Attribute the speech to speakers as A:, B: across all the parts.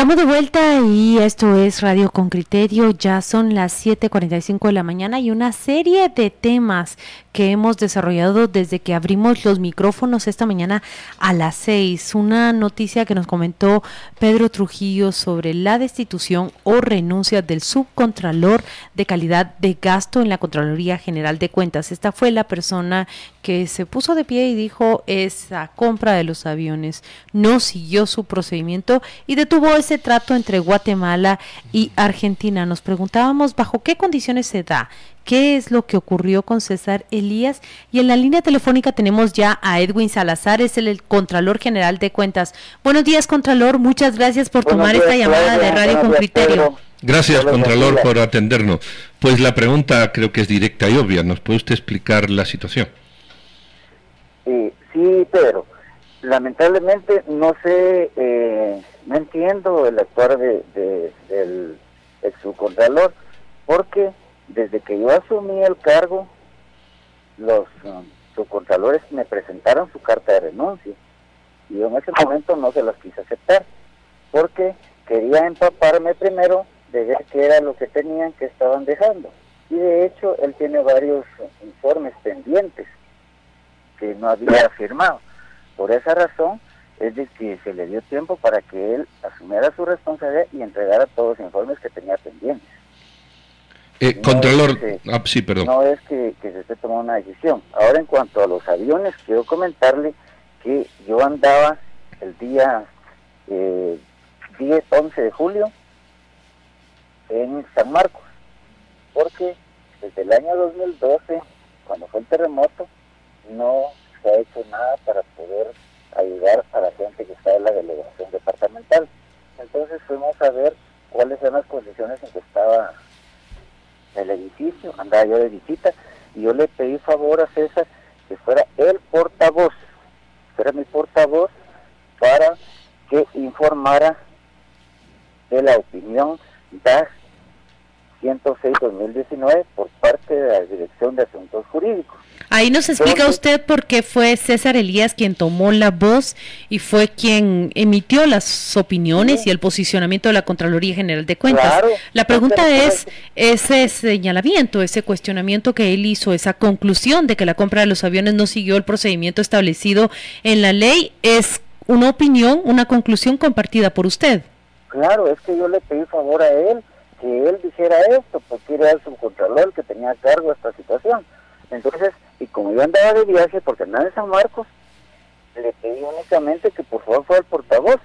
A: Estamos de vuelta y esto es Radio con Criterio. Ya son las 7:45 de la mañana y una serie de temas que hemos desarrollado desde que abrimos los micrófonos esta mañana a las 6. Una noticia que nos comentó Pedro Trujillo sobre la destitución o renuncia del subcontralor de calidad de gasto en la Contraloría General de Cuentas. Esta fue la persona que se puso de pie y dijo esa compra de los aviones no siguió su procedimiento y detuvo ese trato entre Guatemala y Argentina. Nos preguntábamos bajo qué condiciones se da qué es lo que ocurrió con César Elías. Y en la línea telefónica tenemos ya a Edwin Salazar, es el, Contralor General de Cuentas. Buenos días, Contralor. Muchas gracias por tomar esta llamada de Radio con Criterio.
B: Gracias, Contralor, por atendernos. Pues la pregunta creo que es directa y obvia. ¿Nos puede usted explicar la situación?
C: Sí, sí Pedro. Lamentablemente no sé, eh, no entiendo el actuar de, del subcontralor, porque desde que yo asumí el cargo, los um, subcontralores me presentaron su carta de renuncia y yo en ese momento no se las quise aceptar porque quería empaparme primero de ver qué era lo que tenían que estaban dejando. Y de hecho él tiene varios informes pendientes que no había firmado. Por esa razón es de que se le dio tiempo para que él asumiera su responsabilidad y entregara todos los informes que tenía pendientes.
B: Eh, Contralor, ah, sí, perdón.
C: No es que, se esté tomando una decisión. Ahora, en cuanto a los aviones, quiero comentarle que yo andaba el día eh, 10, 11 de julio en San Marcos, porque desde el año 2012, cuando fue el terremoto, no se ha hecho nada para poder ayudar a la gente que está en la delegación departamental. Entonces fuimos a ver cuáles eran las condiciones en que estaba el edificio, andaba yo de visita, y yo le pedí favor a César que fuera el portavoz, fuera mi portavoz, para que informara de la opinión DAS 106-2019 por parte de la Dirección de Asuntos Jurídicos.
A: Ahí nos explica usted por qué fue César Elías quien tomó la voz y fue quien emitió las opiniones y el posicionamiento de la Contraloría General de Cuentas. la pregunta es, ese señalamiento, ese cuestionamiento que él hizo, esa conclusión de que la compra de los aviones no siguió el procedimiento establecido en la ley, ¿es una opinión, una conclusión compartida por usted?
C: Claro, es que yo le pedí favor a él que él dijera esto, porque era el subcontralor que tenía a cargo esta situación. Entonces, y como yo andaba de viaje porque andaba en San Marcos, le pedí únicamente que por favor fuera el portavoz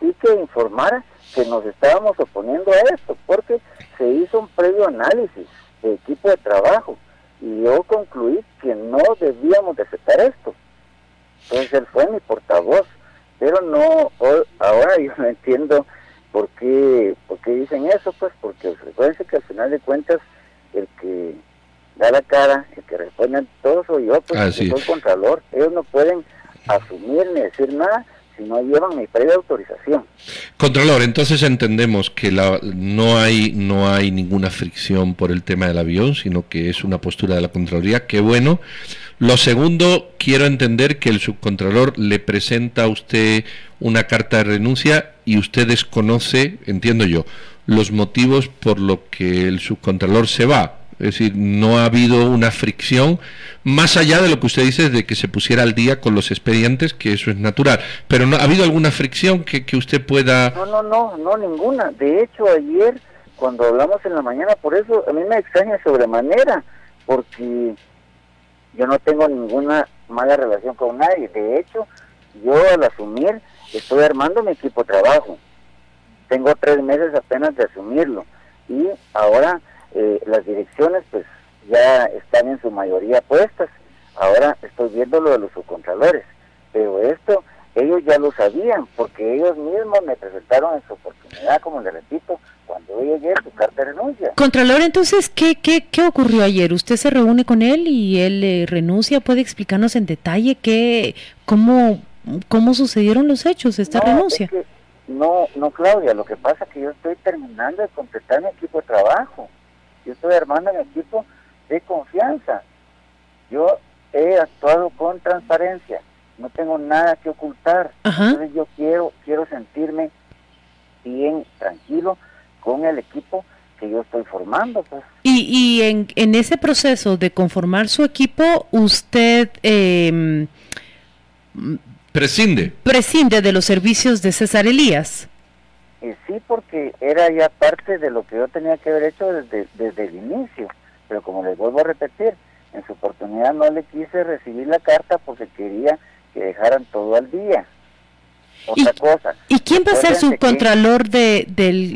C: y que informara que nos estábamos oponiendo a esto, porque se hizo un previo análisis de equipo de trabajo y yo concluí que no debíamos de aceptar esto. Entonces él fue mi portavoz, pero no, ahora yo no entiendo por qué, por qué dicen eso, pues porque recuerden que al final de cuentas el que da la cara, el que responde todo soy yo, pues soy el contralor. Ellos no pueden asumir ni decir nada si no llevan mi previa autorización.
B: Contralor, entonces entendemos que la, no hay no hay ninguna fricción por el tema del avión, sino que es una postura de la Contraloría. Qué bueno. Lo segundo, quiero entender que el subcontralor le presenta a usted una carta de renuncia y usted desconoce, entiendo yo, los motivos por los que el subcontralor se va. Es decir, no ha habido una fricción más allá de lo que usted dice de que se pusiera al día con los expedientes, que eso es natural. Pero no ha habido alguna fricción que, que usted pueda.
C: No, no, no, no ninguna. De hecho, ayer cuando hablamos en la mañana, por eso a mí me extraña sobremanera, porque yo no tengo ninguna mala relación con nadie. De hecho, yo al asumir estoy armando mi equipo de trabajo. Tengo tres meses apenas de asumirlo y ahora eh, las direcciones pues ya están en su mayoría puestas. Ahora estoy viendo lo de los subcontralores, pero esto ellos ya lo sabían porque ellos mismos me presentaron en su oportunidad, como le repito, cuando yo llegué su carta de renuncia.
A: Contralor, entonces, ¿qué, qué, qué ocurrió ayer? ¿Usted se reúne con él y él renuncia? ¿Puede explicarnos en detalle qué, cómo, cómo sucedieron los hechos, esta renuncia?
C: No, no, Claudia, lo que pasa es que yo estoy terminando de completar mi equipo de trabajo. Yo estoy armando mi equipo de confianza. Yo he actuado con transparencia, no tengo nada que ocultar. Entonces yo quiero, quiero sentirme bien, tranquilo con el equipo que yo estoy formando. Pues.
A: Y, y en, en ese proceso de conformar su equipo, usted... Eh,
B: prescinde.
A: Prescinde de los servicios de César Elías.
C: Sí, porque era ya parte de lo que yo tenía que haber hecho desde, desde el inicio. Pero como les vuelvo a repetir, en su oportunidad no le quise recibir la carta porque quería que dejaran todo al día. Otra cosa.
A: ¿Y quién va a ser su contralor de,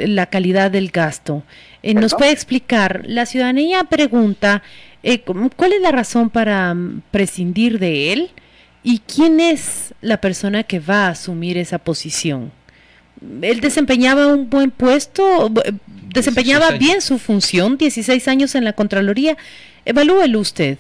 A: la calidad del gasto? Eh, ¿Nos puede explicar? La ciudadanía pregunta, eh, ¿cuál es la razón para mm, prescindir de él? ¿Y quién es la persona que va a asumir esa posición? Él desempeñaba un buen puesto, desempeñaba bien su función, 16 años en la Contraloría. Evalúelo usted.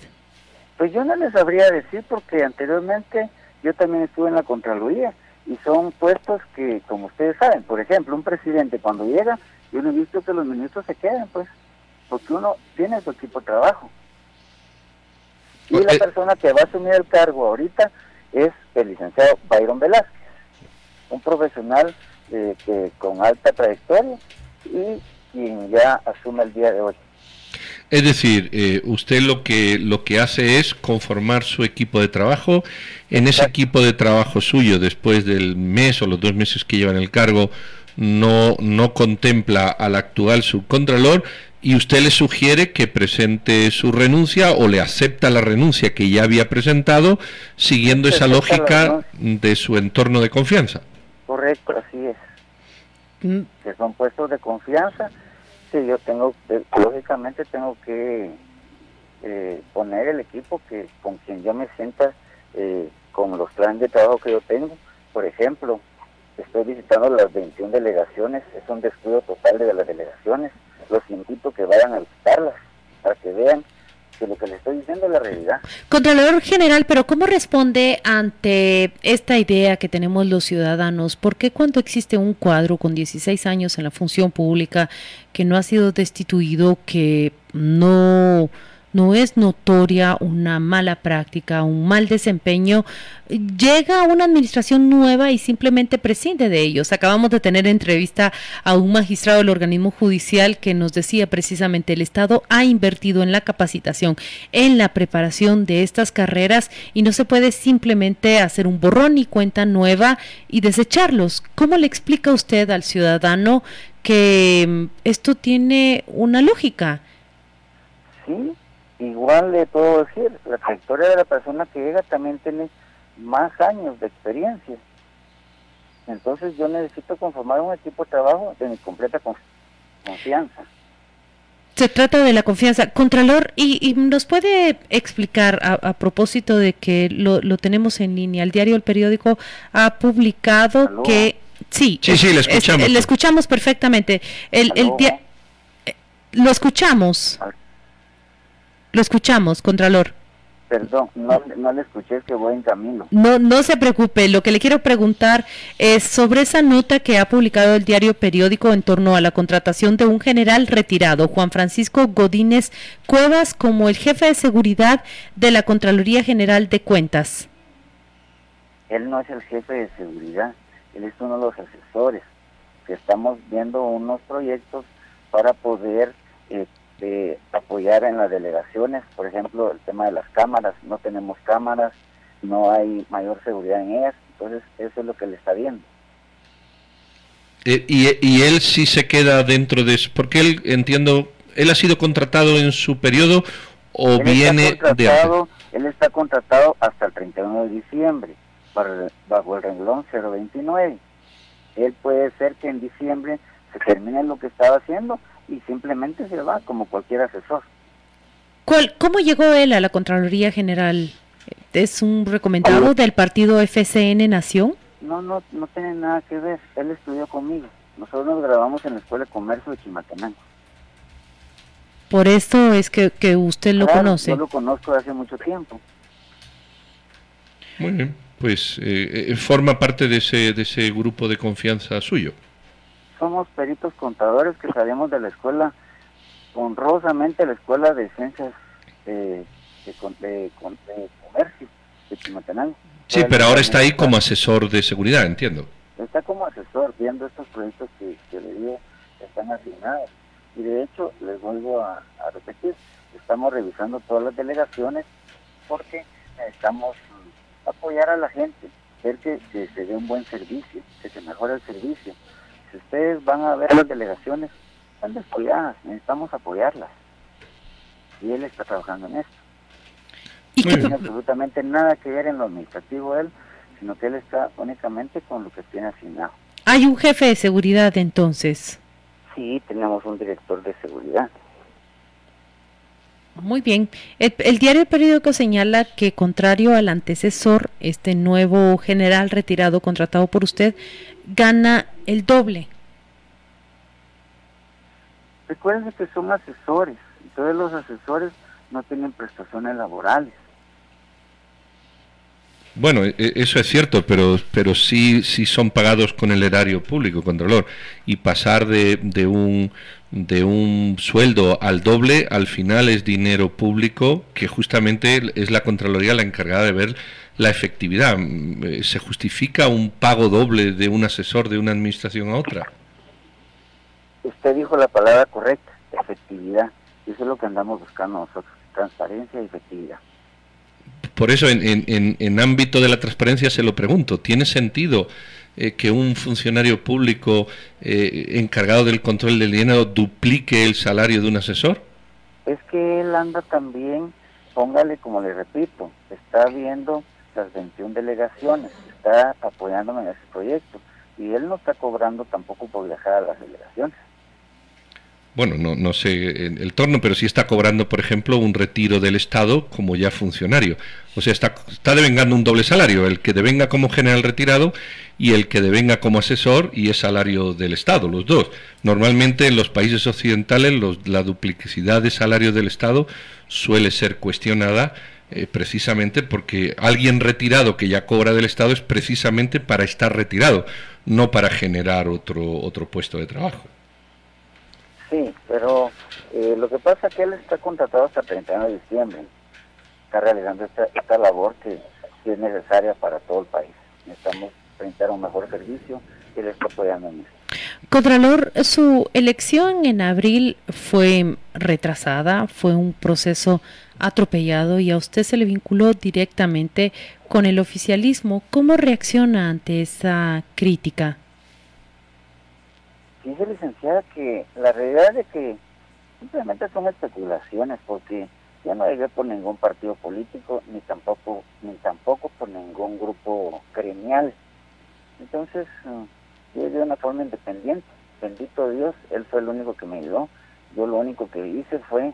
C: Pues yo no les sabría decir porque anteriormente yo también estuve en la Contraloría y son puestos que, como ustedes saben, por ejemplo, un presidente cuando llega, yo no he visto que los ministros se queden, pues, porque uno tiene su equipo de trabajo. Y la persona que va a asumir el cargo ahorita es el licenciado Byron Velázquez, un profesional eh, que, con alta trayectoria y quien ya asume el día de hoy.
B: Es decir, eh, usted lo que lo que hace es conformar su equipo de trabajo. En ese equipo de trabajo suyo, después del mes o los dos meses que lleva en el cargo, no no contempla al actual subcontralor, y usted le sugiere que presente su renuncia o le acepta la renuncia que ya había presentado siguiendo esa lógica de su entorno de confianza.
C: Correcto, así es. Mm. Que son puestos de confianza. Sí, yo tengo, eh, lógicamente tengo que eh, poner el equipo que con quien yo me sienta eh, con los planes de trabajo que yo tengo. Por ejemplo, estoy visitando las 21 delegaciones, es un descuido total de las delegaciones los invito que vayan a visitarlas para que vean que lo que les estoy diciendo la realidad.
A: Contralor General, pero ¿cómo responde ante esta idea que tenemos los ciudadanos? ¿Por qué cuando existe un cuadro con 16 años en la función pública que no ha sido destituido, que no no es notoria una mala práctica, un mal desempeño, llega una administración nueva y simplemente prescinde de ellos. Acabamos de tener entrevista a un magistrado del organismo judicial que nos decía precisamente el Estado ha invertido en la capacitación, en la preparación de estas carreras y no se puede simplemente hacer un borrón y cuenta nueva y desecharlos. ¿Cómo le explica usted al ciudadano que esto tiene una lógica?
C: Sí, igual le puedo decir, la trayectoria de la persona que llega también tiene más años de experiencia. Entonces yo necesito conformar un equipo de trabajo de mi completa confianza.
A: Se trata de la confianza. Contralor, ¿y, nos puede explicar a, propósito de que lo, lo, tenemos en línea? El diario El Periódico ha publicado que... Sí,
B: sí, sí, le escuchamos.
A: le escuchamos perfectamente. El, el eh, lo escuchamos. Lo escuchamos, Contralor.
C: Perdón, no, no le escuché, que voy en camino.
A: No, no se preocupe. Lo que le quiero preguntar es sobre esa nota que ha publicado el diario periódico en torno a la contratación de un general retirado, Juan Francisco Godínez Cuevas, como el jefe de seguridad de la Contraloría General de Cuentas.
C: Él no es el jefe de seguridad, él es uno de los asesores, que estamos viendo unos proyectos para poder eh, de apoyar en las delegaciones, por ejemplo, el tema de las cámaras, no tenemos cámaras, no hay mayor seguridad en ellas, entonces eso es lo que le está viendo.
B: Eh, y, él sí se queda dentro de eso, porque él, entiendo, él ha sido contratado en su periodo o viene de
C: Él está contratado hasta el 31 de diciembre, bajo el renglón 029. Él puede ser que en diciembre se termine lo que estaba haciendo, y simplemente se va como cualquier asesor.
A: ¿Cuál, ¿Cómo llegó él a la Contraloría General? ¿Es un recomendado del partido FCN Nación?
C: No, no, no tiene nada que ver. Él estudió conmigo. Nosotros nos grabamos en la Escuela de Comercio de Chimatenango.
A: Por esto es que, que usted lo conoce.
C: Yo lo conozco hace mucho tiempo.
B: Muy bien. pues eh, eh, forma parte de ese, de ese grupo de confianza suyo.
C: Somos peritos contadores que salimos de la escuela, honrosamente la escuela de ciencias de, de, de comercio de Chimatenango.
B: Sí, pero ahora está ahí como asesor de seguridad, entiendo.
C: Está como asesor viendo estos proyectos que, que le digo están asignados. Y de hecho, les vuelvo a, a repetir, estamos revisando todas las delegaciones porque necesitamos apoyar a la gente, ver que, se dé un buen servicio, que se mejore el servicio. Si ustedes van a ver las delegaciones, están descuidadas, necesitamos apoyarlas. Y él está trabajando en esto. ¿Y no tiene absolutamente nada que ver en lo administrativo él, sino que él está únicamente con lo que tiene asignado.
A: Hay un jefe de seguridad entonces.
C: Sí, tenemos un director de seguridad.
A: Muy bien. El, diario periódico señala que, contrario al antecesor, este nuevo general retirado contratado por usted gana el doble.
C: Recuerden que son asesores, todos los asesores no tienen prestaciones laborales.
B: Bueno, e, e, eso es cierto, pero, pero sí, sí son pagados con el erario público, Contralor. Y pasar de, de, un, de un sueldo al doble, al final es dinero público que justamente es la Contraloría la encargada de ver la efectividad. Mm, eh, ¿Se justifica un pago doble de un asesor de una administración a otra?
C: Usted dijo la palabra correcta, efectividad. Eso es lo que andamos buscando nosotros, transparencia y efectividad.
B: Por eso, en, en, ámbito de la transparencia se lo pregunto, ¿tiene sentido eh, que un funcionario público eh, encargado del control del dinero duplique el salario de un asesor?
C: Es que él anda también, póngale como le repito, está viendo las 21 delegaciones, está apoyándome en ese proyecto y él no está cobrando tampoco por viajar a las delegaciones
B: bueno, no, no sé el torno, pero sí está cobrando, por ejemplo, un retiro del Estado como ya funcionario. O sea, está, está devengando un doble salario, el que devenga como general retirado y el que devenga como asesor y es salario del Estado, los dos. Normalmente en los países occidentales la duplicidad de salario del Estado suele ser cuestionada eh, precisamente porque alguien retirado que ya cobra del Estado es precisamente para estar retirado, no para generar otro, otro puesto de trabajo.
C: Sí, pero eh, lo que pasa es que él está contratado hasta el 31 de diciembre. Está realizando esta, esta labor que, es necesaria para todo el país. Necesitamos brindar un mejor servicio y él está apoyando en eso.
A: Contralor, su elección en abril fue retrasada, fue un proceso atropellado y a usted se le vinculó directamente con el oficialismo. ¿Cómo reacciona ante esa crítica?
C: Dice licenciada que la realidad es que simplemente son especulaciones porque ya no hay por ningún partido político ni tampoco ni tampoco por ningún grupo gremial. Entonces yo de una forma independiente bendito Dios él fue el único que me ayudó yo lo único que hice fue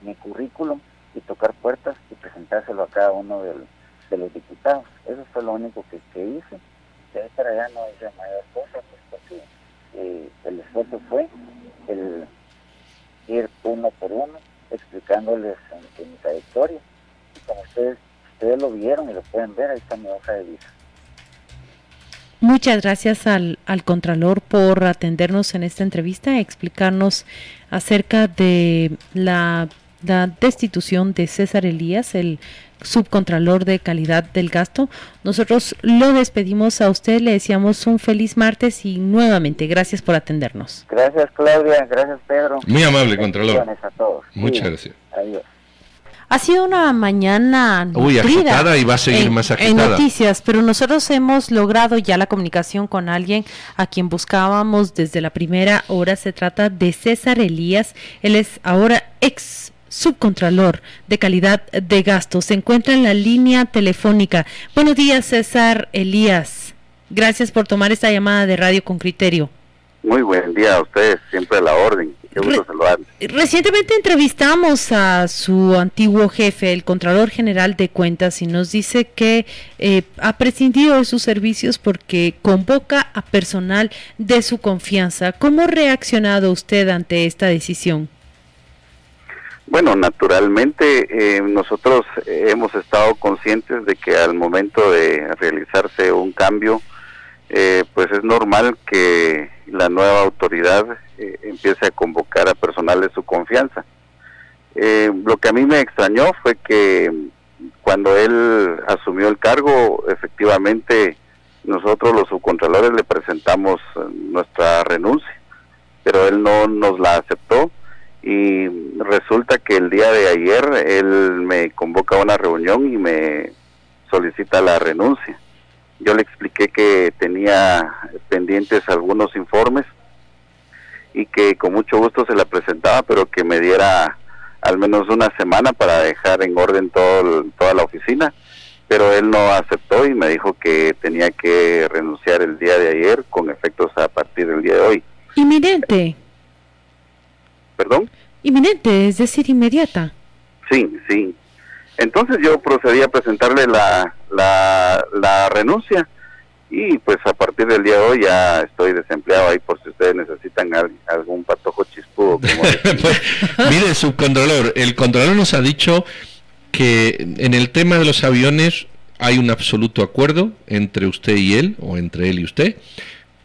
C: mi currículum y tocar puertas y presentárselo a cada uno de los diputados. Eso fue lo único que, hice. De ahí para allá no hice mayor cosa pues porque eh, el esfuerzo fue el ir uno por uno explicándoles en, mi trayectoria. Y como ustedes, ustedes lo vieron y lo pueden ver, ahí está mi hoja de vida.
A: Muchas gracias al, al Contralor por atendernos en esta entrevista, explicarnos acerca de la, la destitución de César Elías, el subcontralor de calidad del gasto. Nosotros lo despedimos a usted, le deseamos un feliz martes y nuevamente gracias por atendernos.
C: Gracias Claudia, gracias Pedro.
B: Muy amable, Contralor. A todos. Muchas gracias. Adiós.
A: Ha sido una mañana
B: Uy, agitada y va a seguir más agitada.
A: En noticias, pero nosotros hemos logrado ya la comunicación con alguien a quien buscábamos desde la primera hora. Se trata de César Elías. Él es ahora ex subcontralor de calidad de gasto. Se encuentra en la línea telefónica. Buenos días, César Elías. Gracias por tomar esta llamada de radio con criterio.
D: Muy buen día a ustedes, siempre a la orden. Qué gusto
A: Recientemente entrevistamos a su antiguo jefe, el Contralor General de Cuentas, y nos dice que eh, ha prescindido de sus servicios porque convoca a personal de su confianza. ¿Cómo ha reaccionado usted ante esta decisión?
D: Bueno, naturalmente eh, nosotros hemos estado conscientes de que al momento de realizarse un cambio, eh, pues es normal que la nueva autoridad eh, empiece a convocar a personal de su confianza. lo que a mí me extrañó fue que cuando él asumió el cargo, efectivamente nosotros los subcontralores le presentamos nuestra renuncia, pero él no nos la aceptó y resulta que el día de ayer él me convoca a una reunión y me solicita la renuncia. Yo le expliqué que tenía pendientes algunos informes y que con mucho gusto se la presentaba, pero que me diera al menos una semana para dejar en orden todo, toda la oficina. Pero él no aceptó y me dijo que tenía que renunciar el día de ayer con efectos a partir del día de hoy.
A: Inminente.
D: ¿Perdón?
A: Inminente, es decir, inmediata.
D: Sí, sí. Entonces yo procedí a presentarle la, la, renuncia y pues a partir del día de hoy ya estoy desempleado ahí por si ustedes necesitan algún patojo chispudo.
B: pues, mire, subcontrolor, el controlador nos ha dicho que en el tema de los aviones hay un absoluto acuerdo entre usted y él, o entre él y usted,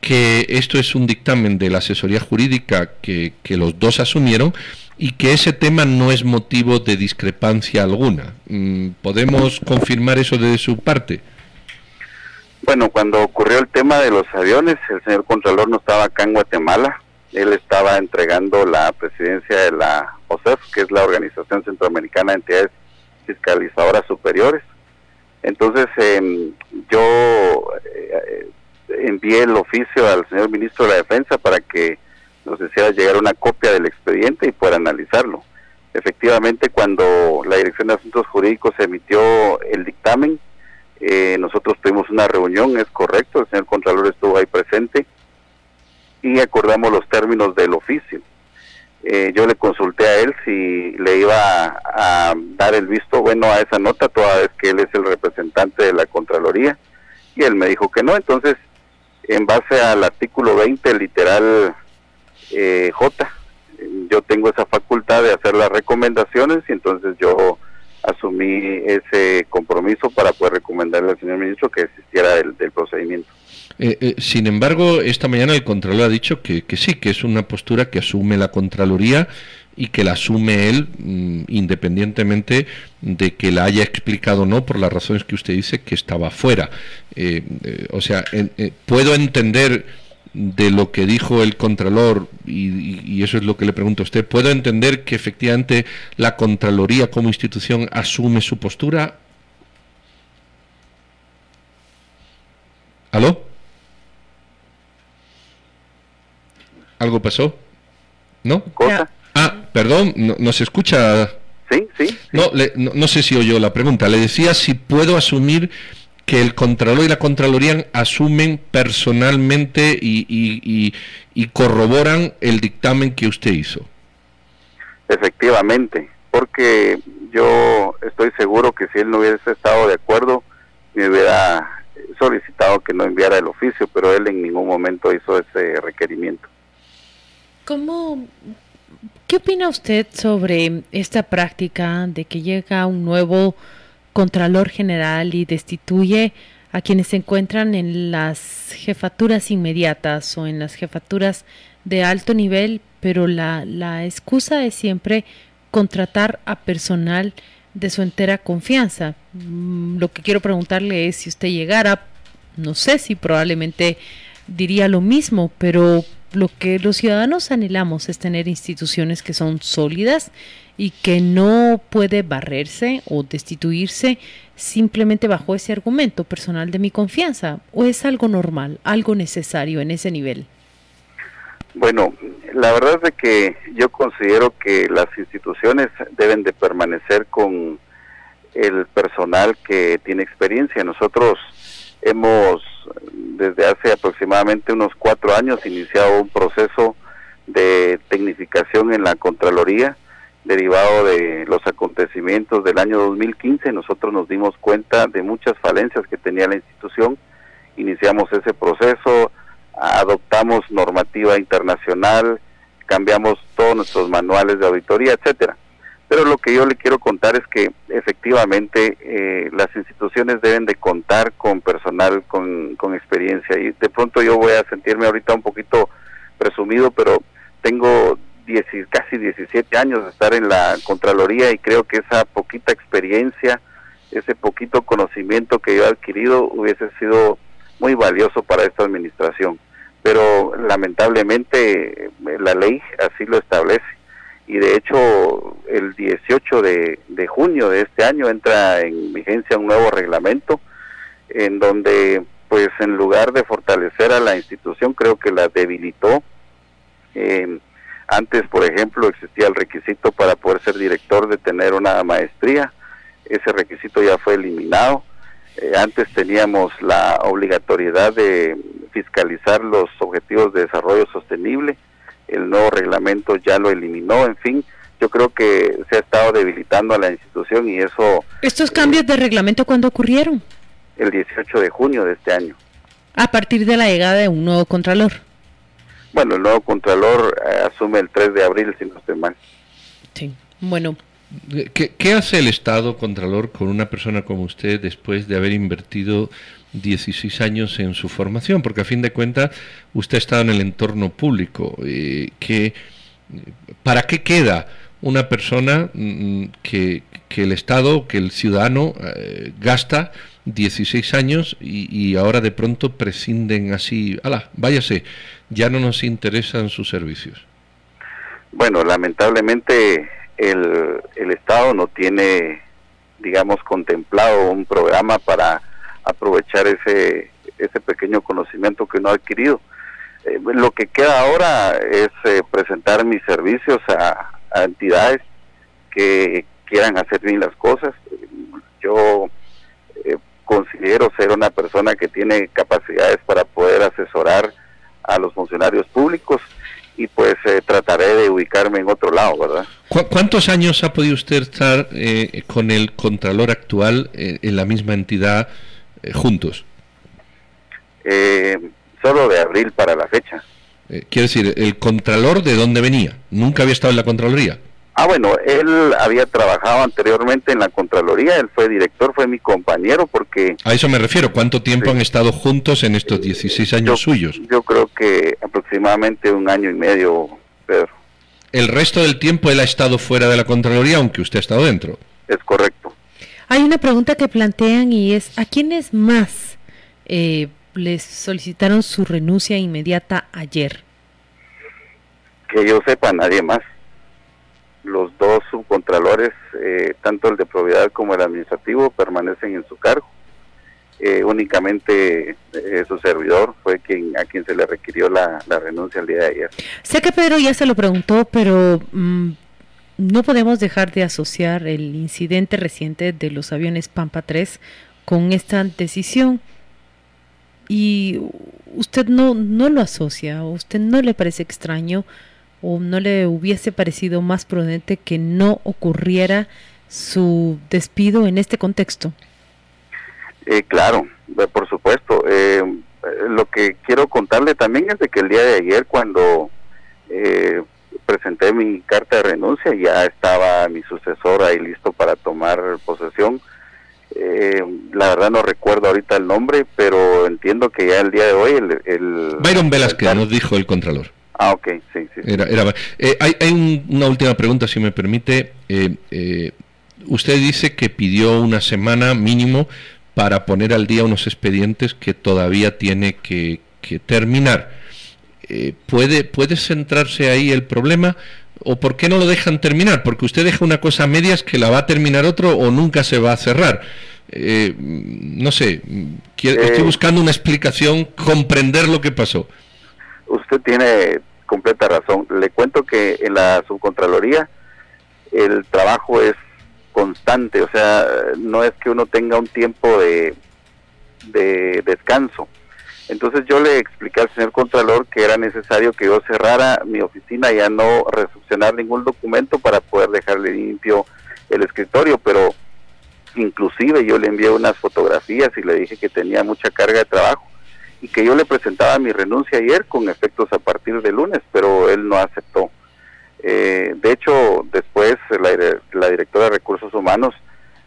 B: que esto es un dictamen de la asesoría jurídica que, los dos asumieron y que ese tema no es motivo de discrepancia alguna. Mm, ¿Podemos confirmar eso de su parte?
D: Bueno, cuando ocurrió el tema de los aviones, el señor Contralor no estaba acá en Guatemala. Él estaba entregando la presidencia de la OCEF, que es la Organización Centroamericana de Entidades Fiscalizadoras Superiores. Entonces, em, yo eh, envié el oficio al señor ministro de la Defensa para que nos hiciera llegar una copia del expediente y pueda analizarlo. Efectivamente, cuando la Dirección de Asuntos Jurídicos emitió el dictamen, eh, nosotros tuvimos una reunión, es correcto, el señor Contralor estuvo ahí presente y acordamos los términos del oficio. Eh, yo le consulté a él si le iba a, a, dar el visto bueno a esa nota, toda vez que él es el representante de la Contraloría, y él me dijo que no, entonces en base al artículo 20, literal eh, J. Yo tengo esa facultad de hacer las recomendaciones y entonces yo asumí ese compromiso para poder recomendarle al señor ministro que existiera el, del procedimiento.
B: Eh, eh, sin embargo, esta mañana el Contralor ha dicho que, que, sí, que es una postura que asume la Contraloría y que la asume él mm, independientemente de que la haya explicado o no por las razones que usted dice que estaba fuera. Eh, eh, o sea, eh, puedo entender de lo que dijo el Contralor, y, eso es lo que le pregunto a usted, ¿puedo entender que efectivamente la Contraloría como institución asume su postura? ¿Aló? ¿Algo pasó? ¿No? Perdón, no, se escucha.
D: Sí, sí.
B: No, no, sé si oyó la pregunta. Le decía si puedo asumir que el Contralor y la Contraloría asumen personalmente y, y, corroboran el dictamen que usted hizo.
D: Efectivamente, porque yo estoy seguro que si él no hubiese estado de acuerdo, me hubiera solicitado que no enviara el oficio, pero él en ningún momento hizo ese requerimiento.
A: ¿Cómo, ¿Qué opina usted sobre esta práctica de que llega un nuevo Contralor General y destituye a quienes se encuentran en las jefaturas inmediatas o en las jefaturas de alto nivel, pero la, excusa es siempre contratar a personal de su entera confianza. Mm, lo que quiero preguntarle es si usted llegara, no sé si probablemente diría lo mismo, pero lo que los ciudadanos anhelamos es tener instituciones que son sólidas y que no puede barrerse o destituirse simplemente bajo ese argumento personal de mi confianza o es algo normal, algo necesario en ese nivel.
D: Bueno, la verdad es que yo considero que las instituciones deben de permanecer con el personal que tiene experiencia. Nosotros hemos desde hace aproximadamente unos cuatro años iniciado un proceso de tecnificación en la Contraloría derivado de los acontecimientos del año 2015. Nosotros nos dimos cuenta de muchas falencias que tenía la institución, iniciamos ese proceso, adoptamos normativa internacional, cambiamos todos nuestros manuales de auditoría, etcétera. Pero lo que yo le quiero contar es que efectivamente eh, las instituciones deben de contar con personal con, con experiencia y de pronto yo voy a sentirme ahorita un poquito presumido, pero tengo casi 17 años de estar en la Contraloría y creo que esa poquita experiencia, ese poquito conocimiento que yo he adquirido hubiese sido muy valioso para esta administración. Pero lamentablemente eh, la ley así lo establece y de hecho el 18 de, junio de este año entra en vigencia un nuevo reglamento en donde pues en lugar de fortalecer a la institución creo que la debilitó. Eh, antes, por ejemplo, existía el requisito para poder ser director de tener una maestría. Ese requisito ya fue eliminado. Eh, antes teníamos la obligatoriedad de fiscalizar los objetivos de desarrollo sostenible el nuevo reglamento ya lo eliminó, en fin, yo creo que se ha estado debilitando a la institución y eso...
A: ¿Estos cambios de reglamento cuándo ocurrieron?
D: El 18 de junio de este año.
A: A partir de la llegada de un nuevo contralor.
D: Bueno, el nuevo contralor eh, asume el 3 de abril, si no estoy mal.
A: Sí, bueno.
B: ¿Qué, ¿Qué hace el Estado Contralor con una persona como usted después de haber invertido 16 años en su formación, porque a fin de cuentas usted ha estado en el entorno público. Eh, que, ¿Para qué queda una persona mm, que, el Estado, que el ciudadano eh, gasta 16 años y, ahora de pronto prescinden así, ala, váyase, ya no nos interesan sus servicios?
D: Bueno, lamentablemente el, el Estado no tiene, digamos, contemplado un programa para aprovechar ese, ese pequeño conocimiento que no ha adquirido. Eh, lo que queda ahora es eh, presentar mis servicios a, entidades que quieran hacer bien las cosas. Yo eh, considero ser una persona que tiene capacidades para poder asesorar a los funcionarios públicos y pues trataré de ubicarme en otro lado, ¿verdad?
B: ¿Cuántos años ha podido usted estar con el Contralor actual en la misma entidad eh, juntos?
D: Eh, solo de abril para la fecha.
B: Eh, quiero decir, ¿el Contralor de dónde venía? ¿Nunca había estado en la Contraloría?
D: Ah, bueno, él había trabajado anteriormente en la Contraloría, él fue director, fue mi compañero porque...
B: A eso me refiero, ¿cuánto tiempo han estado juntos en estos 16 años suyos?
D: Yo creo que aproximadamente un año y medio, Pedro.
B: ¿El resto del tiempo él ha estado fuera de la Contraloría, aunque usted ha estado dentro?
D: Es correcto.
A: Hay una pregunta que plantean y es, ¿a quiénes más eh, les solicitaron su renuncia inmediata ayer?
D: Que yo sepa, nadie más. Los dos subcontralores, eh, tanto el de probidad como el administrativo, permanecen en su cargo. Eh, únicamente su servidor fue quien a quien se le requirió la, renuncia el día de ayer.
A: Sé que Pedro ya se lo preguntó, pero mm, no podemos dejar de asociar el incidente reciente de los aviones Pampa 3 con esta decisión. Y usted no, no lo asocia, o usted no le parece extraño, o no le hubiese parecido más prudente que no ocurriera su despido en este contexto.
D: Eh, claro, por supuesto. Eh, lo que quiero contarle también es de que el día de ayer cuando eh, presenté mi carta de renuncia, ya estaba mi sucesor ahí listo para tomar posesión. Eh, la verdad no recuerdo ahorita el nombre, pero entiendo que ya el día de hoy el... el
B: Byron Velasquez nos dijo el Contralor.
D: Ah, ok, sí, sí.
B: Eh, hay, una última pregunta, si me permite. Eh, usted dice que pidió una semana mínimo para poner al día unos expedientes que todavía tiene que, que terminar. Eh, ¿puede, ¿puede centrarse ahí el problema? ¿O por qué no lo dejan terminar? Porque usted deja una cosa a medias que la va a terminar otro o nunca se va a cerrar. Eh, no sé, estoy eh, buscando una explicación, comprender lo que pasó.
D: Usted tiene completa razón. Le cuento que en la subcontraloría el trabajo es constante, o sea, no es que uno tenga un tiempo de, de descanso. Entonces yo le expliqué al señor Contralor que era necesario que yo cerrara mi oficina y ya no recepcionar ningún documento para poder dejarle limpio el escritorio, pero inclusive yo le envié unas fotografías y le dije que tenía mucha carga de trabajo y que yo le presentaba mi renuncia ayer con efectos a partir de lunes, pero él no aceptó. Eh, de hecho, después la, la directora de Recursos Humanos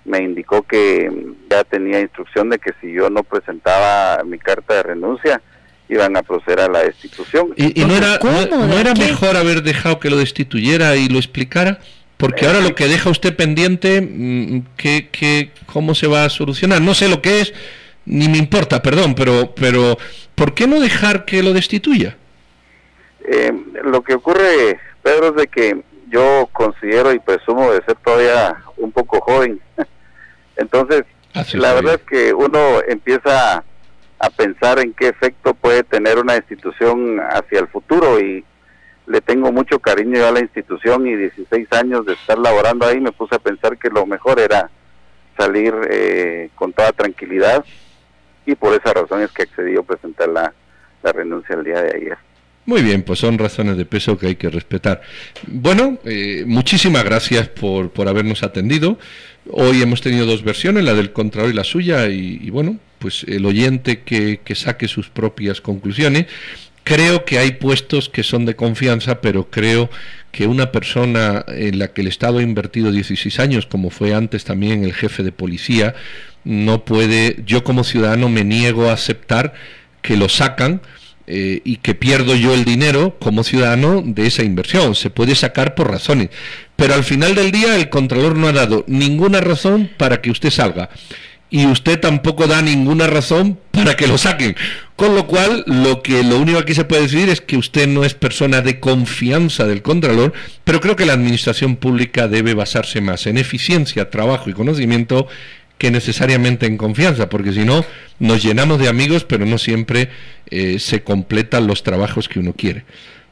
D: me indicó que ya tenía instrucción de que si yo no presentaba mi carta de renuncia, iban a proceder a la destitución.
B: ¿Y, no era, no, era mejor haber dejado que lo destituyera y lo explicara? Porque ahora lo que deja usted pendiente, mm, ¿qué, qué, cómo se va a solucionar? No sé lo que es, ni me importa, perdón, pero, pero ¿por qué no dejar que lo destituya?
D: Eh, lo que ocurre, Pedro, es de que yo considero y presumo de ser todavía un poco joven. Entonces, la verdad es que uno empieza a pensar en qué efecto puede tener una institución hacia el futuro y le tengo mucho cariño a la institución y 16 años de estar laborando ahí me puse a pensar que lo mejor era salir eh, con toda tranquilidad y por esa razón es que accedí a presentar la, renuncia el día de ayer.
B: Muy bien, pues son razones de peso que hay que respetar. Bueno, eh, muchísimas gracias por, por habernos atendido. Hoy hemos tenido dos versiones, la del Contralor y la suya, y, bueno, pues el oyente que, que saque sus propias conclusiones. Creo que hay puestos que son de confianza, pero creo que una persona en la que el Estado ha invertido 16 años, como fue antes también el jefe de policía, no puede, yo como ciudadano me niego a aceptar que lo sacan eh, y que pierdo yo el dinero como ciudadano de esa inversión. Se puede sacar por razones. Pero al final del día el Contralor no ha dado ninguna razón para que usted salga. Y usted tampoco da ninguna razón para que lo saquen. Con lo cual, lo que lo único que se puede decir es que usted no es persona de confianza del Contralor, pero creo que la administración pública debe basarse más en eficiencia, trabajo y conocimiento que necesariamente en confianza, porque si no nos llenamos de amigos, pero no siempre eh, se completan los trabajos que uno quiere.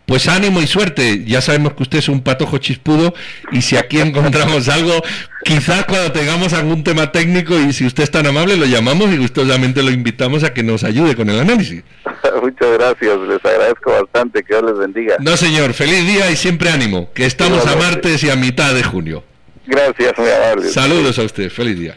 B: Pues ánimo y suerte. Ya sabemos que usted es un patojo chispudo y si aquí encontramos algo, quizás cuando tengamos algún tema técnico y si usted es tan amable lo llamamos y gustosamente lo invitamos a que nos ayude con el análisis.
D: Muchas gracias, les agradezco bastante, que Dios les bendiga.
B: No señor, feliz día y siempre ánimo, que estamos a martes y a mitad de junio.
D: Gracias, muy amable.
B: Saludos a usted, feliz día.